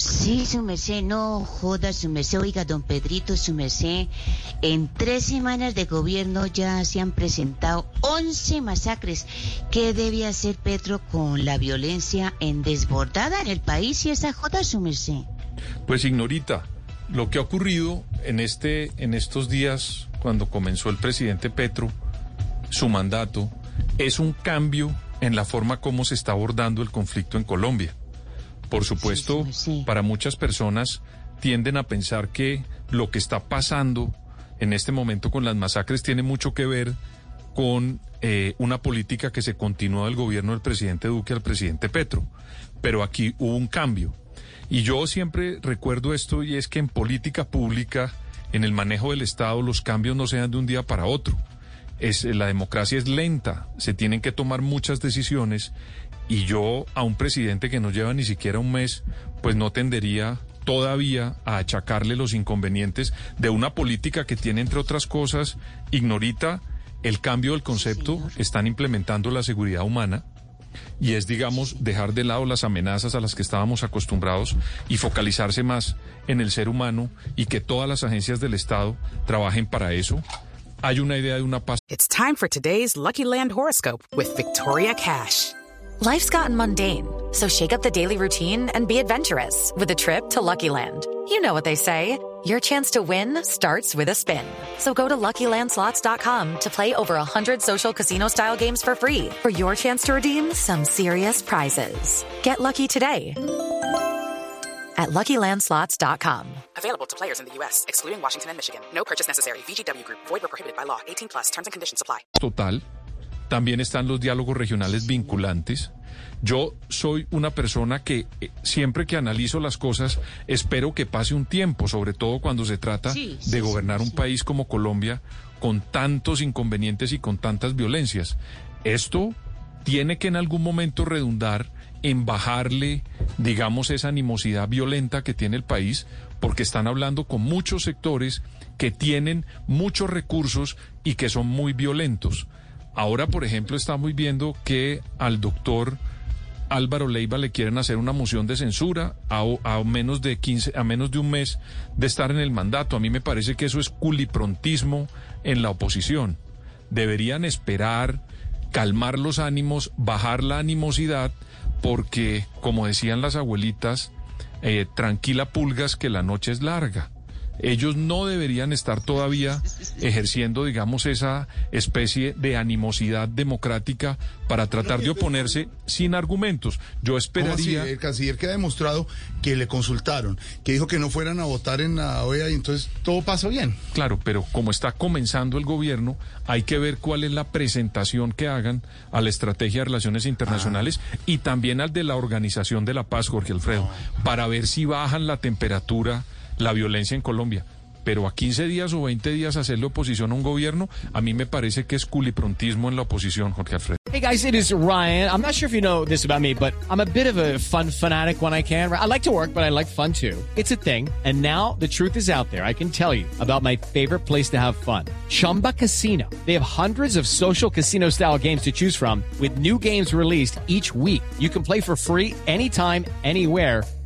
Sí, su merced, no joda su merced. Oiga, don Pedrito, su merced. En tres semanas de gobierno ya se han presentado 11 masacres. ¿Qué debe hacer Petro con la violencia en desbordada en el país y esa joda, su merced? Pues ignorita, lo que ha ocurrido en este en estos días cuando comenzó el presidente Petro su mandato es un cambio en la forma como se está abordando el conflicto en Colombia. Por supuesto, Sí, sí, sí. para muchas personas tienden a pensar que lo que está pasando en este momento con las masacres tiene mucho que ver con eh, una política que se continuó del gobierno del presidente Duque al presidente Petro. Pero aquí hubo un cambio. Y yo siempre recuerdo esto y es que en política pública, en el manejo del Estado, los cambios no se dan de un día para otro. Es, la democracia es lenta, se tienen que tomar muchas decisiones y yo a un presidente que no lleva ni siquiera un mes, pues no tendería todavía a achacarle los inconvenientes de una política que tiene, entre otras cosas, ignorita el cambio del concepto, están implementando la seguridad humana y es, digamos, dejar de lado las amenazas a las que estábamos acostumbrados y focalizarse más en el ser humano y que todas las agencias del Estado trabajen para eso. Hay una idea de una paz It's time for today's Lucky Land horoscope with Victoria Cash. Life's gotten mundane, so shake up the daily routine and be adventurous with a trip to Lucky Land. You know what they say. Your chance to win starts with a spin. So go to LuckyLandSlots.com to play over 100 social casino-style games for free for your chance to redeem some serious prizes. Get lucky today at LuckyLandSlots.com. Available to players in the U.S., excluding Washington and Michigan. No purchase necessary. VGW Group, void were prohibited by law. 18 plus terms and conditions apply. total. También están los diálogos regionales vinculantes. Yo soy una persona que eh, siempre que analizo las cosas espero que pase un tiempo, sobre todo cuando se trata Sí, sí, de sí, gobernar un sí. país como Colombia con tantos inconvenientes y con tantas violencias. Esto tiene que en algún momento redundar en bajarle, digamos, esa animosidad violenta que tiene el país, porque están hablando con muchos sectores que tienen muchos recursos y que son muy violentos. Ahora, por ejemplo, estamos viendo que al doctor Álvaro Leiva le quieren hacer una moción de censura a, a menos de 15, a menos de un mes de estar en el mandato. A mí me parece que eso es culiprontismo en la oposición. Deberían esperar, calmar los ánimos, bajar la animosidad, porque, como decían las abuelitas, eh, tranquila pulgas que la noche es larga. Ellos no deberían estar todavía ejerciendo, digamos, esa especie de animosidad democrática para tratar de oponerse sin argumentos. Yo esperaría... El canciller que ha demostrado que le consultaron, que dijo que no fueran a votar en la OEA y entonces todo pasa bien. Claro, pero como está comenzando el gobierno, hay que ver cuál es la presentación que hagan a la estrategia de relaciones internacionales y también al de la Organización de la Paz, Jorge Alfredo, para ver si bajan la temperatura, la violencia en Colombia. Pero a 15 días o 20 días hacerle oposición a un gobierno, a mí me parece que es culiprontismo en la oposición, Jorge Alfredo. Hey guys, it is Ryan. I'm not sure if you know this about me, but I'm a bit of a fun fanatic when I can. I like to work, but I like fun too. It's a thing. And now the truth is out there. I can tell you about my favorite place to have fun. Chumba Casino. They have hundreds of social casino style games to choose from with new games released each week. You can play for free anytime, anywhere.